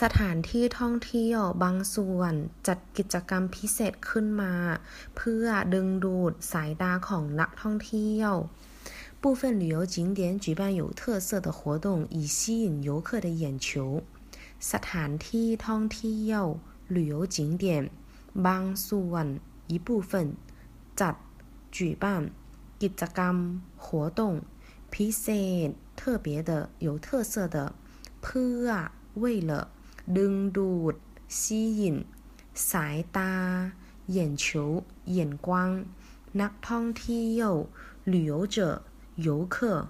สถานที่ท่องเที่ยวบางส่วนจัดกิจกรรมพิเศษขึ้นมา เพื่อดึงดูดสายตาของนักท่องเที่ยว部分旅游景点举办有特色的活动，以吸引游客的眼球。สถานที่ท่องเที่ยว旅游景点บางส่วน一部分จัด举办กิจกรรม活动พิเศษ特别的有特色的เพื่อ为了 ดึงดูดซีหยินสายตาเหยียนเฉียวเหยียนกว้างนักท่องเที่ยวหลิวเจอ游客